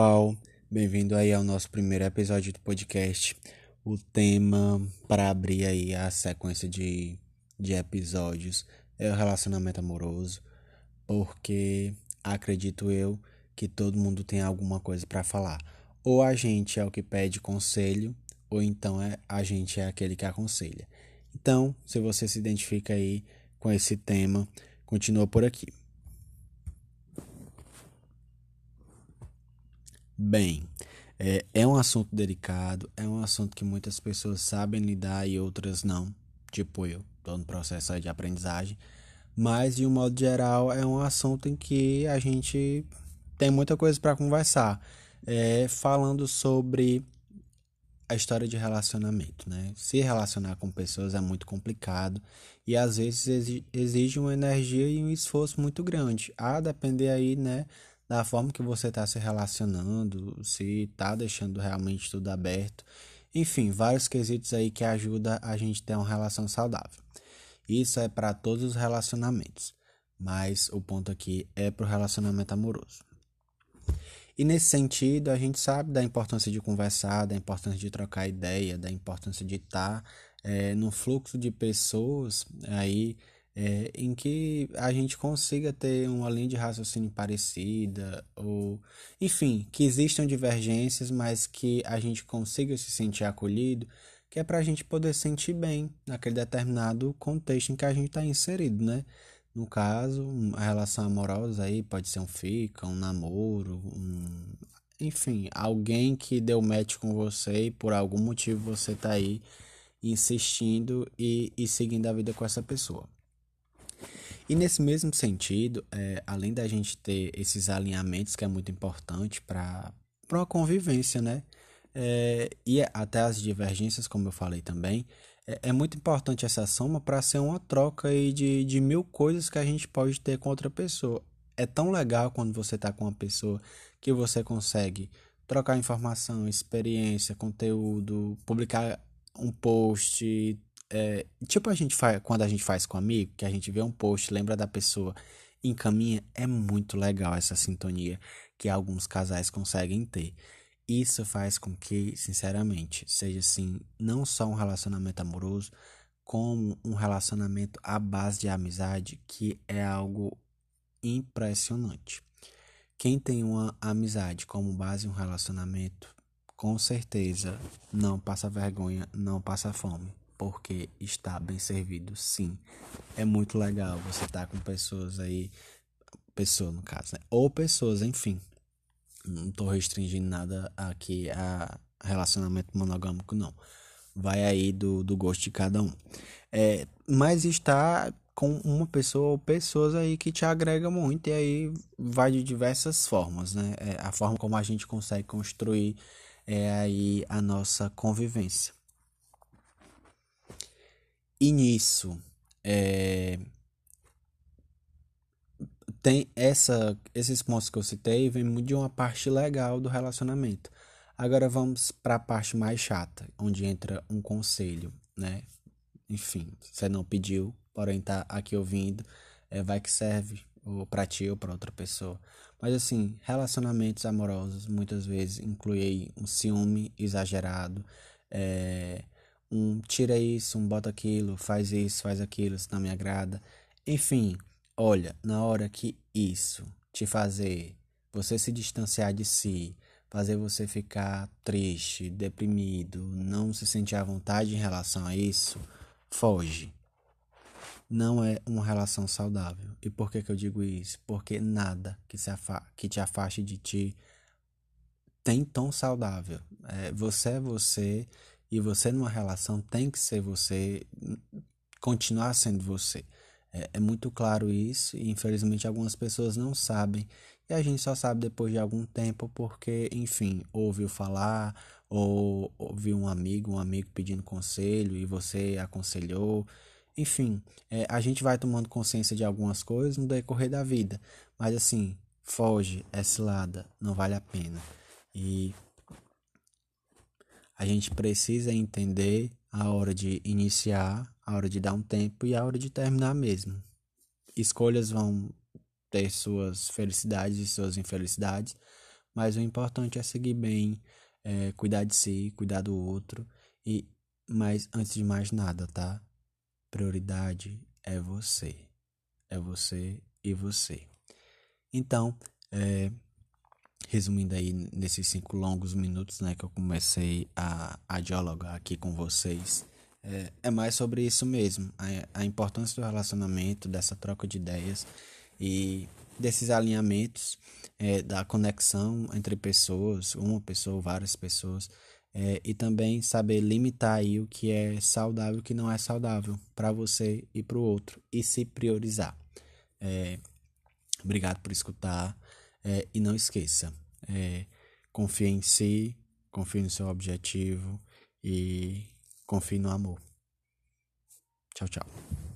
pessoal, bem-vindo aí ao nosso primeiro episódio do podcast. O tema para abrir aí a sequência de, de episódios é o relacionamento amoroso, porque acredito eu que todo mundo tem alguma coisa para falar. Ou a gente é o que pede conselho, ou então é a gente é aquele que aconselha. Então, se você se identifica aí com esse tema, continua por aqui. Bem, é, é um assunto delicado, é um assunto que muitas pessoas sabem lidar e outras não, tipo eu, estou no processo de aprendizagem, mas de um modo geral é um assunto em que a gente tem muita coisa para conversar, é, falando sobre a história de relacionamento, né? Se relacionar com pessoas é muito complicado e às vezes exige uma energia e um esforço muito grande, a depender aí, né, da forma que você está se relacionando, se está deixando realmente tudo aberto. Enfim, vários quesitos aí que ajudam a gente ter uma relação saudável. Isso é para todos os relacionamentos, mas o ponto aqui é para o relacionamento amoroso. E nesse sentido, a gente sabe da importância de conversar, da importância de trocar ideia, da importância de estar é, no fluxo de pessoas aí é, em que a gente consiga ter uma linha de raciocínio parecida, ou enfim, que existam divergências, mas que a gente consiga se sentir acolhido, que é para a gente poder sentir bem naquele determinado contexto em que a gente está inserido, né? No caso, a relação amorosa aí pode ser um fica, um namoro, um... enfim, alguém que deu match com você e por algum motivo você tá aí insistindo e, e seguindo a vida com essa pessoa. E nesse mesmo sentido, é, além da gente ter esses alinhamentos que é muito importante para uma convivência, né? É, e até as divergências, como eu falei também, é, é muito importante essa soma para ser uma troca aí de, de mil coisas que a gente pode ter com outra pessoa. É tão legal quando você está com uma pessoa que você consegue trocar informação, experiência, conteúdo, publicar um post, é, tipo a gente faz quando a gente faz com amigo, que a gente vê um post, lembra da pessoa, encaminha, é muito legal essa sintonia que alguns casais conseguem ter. Isso faz com que, sinceramente, seja assim, não só um relacionamento amoroso, como um relacionamento à base de amizade, que é algo impressionante. Quem tem uma amizade como base um relacionamento, com certeza não passa vergonha, não passa fome porque está bem servido, sim. É muito legal você estar com pessoas aí, pessoa no caso, né? Ou pessoas, enfim. Não estou restringindo nada aqui a relacionamento monogâmico, não. Vai aí do, do gosto de cada um. É, mas está com uma pessoa ou pessoas aí que te agrega muito e aí vai de diversas formas, né? É, a forma como a gente consegue construir é aí a nossa convivência. E nisso, é, tem essa, esses pontos que eu citei vem de uma parte legal do relacionamento. Agora vamos para a parte mais chata, onde entra um conselho, né? Enfim, você não pediu, porém tá aqui ouvindo, é, vai que serve ou para ti ou para outra pessoa. Mas assim, relacionamentos amorosos muitas vezes incluem um ciúme exagerado, é, um tira isso, um bota aquilo, faz isso, faz aquilo, isso não me agrada. Enfim, olha, na hora que isso te fazer você se distanciar de si, fazer você ficar triste, deprimido, não se sentir à vontade em relação a isso, foge. Não é uma relação saudável. E por que, que eu digo isso? Porque nada que, se que te afaste de ti tem tão saudável. É, você é você e você numa relação tem que ser você, continuar sendo você. É, é, muito claro isso e infelizmente algumas pessoas não sabem. E a gente só sabe depois de algum tempo porque, enfim, ouviu falar ou ouviu um amigo, um amigo pedindo conselho e você aconselhou. Enfim, é, a gente vai tomando consciência de algumas coisas no decorrer da vida. Mas assim, foge, é cilada, não vale a pena. E a gente precisa entender a hora de iniciar, a hora de dar um tempo e a hora de terminar mesmo. Escolhas vão ter suas felicidades e suas infelicidades, mas o importante é seguir bem, é, cuidar de si, cuidar do outro e mas antes de mais nada, tá? Prioridade é você. É você e você. Então, é, resumindo aí nesses cinco longos minutos né, que eu comecei a, a dialogar aqui com vocês, é, é mais sobre isso mesmo, a, a importância do relacionamento, dessa troca de ideias e desses alinhamentos, é, da conexão entre pessoas, uma pessoa várias pessoas, é, e também saber limitar aí o que é saudável e o que não é saudável para você e para o outro, e se priorizar. É, obrigado por escutar, é, e não esqueça, é, confie em si, confie no seu objetivo e confie no amor. Tchau, tchau.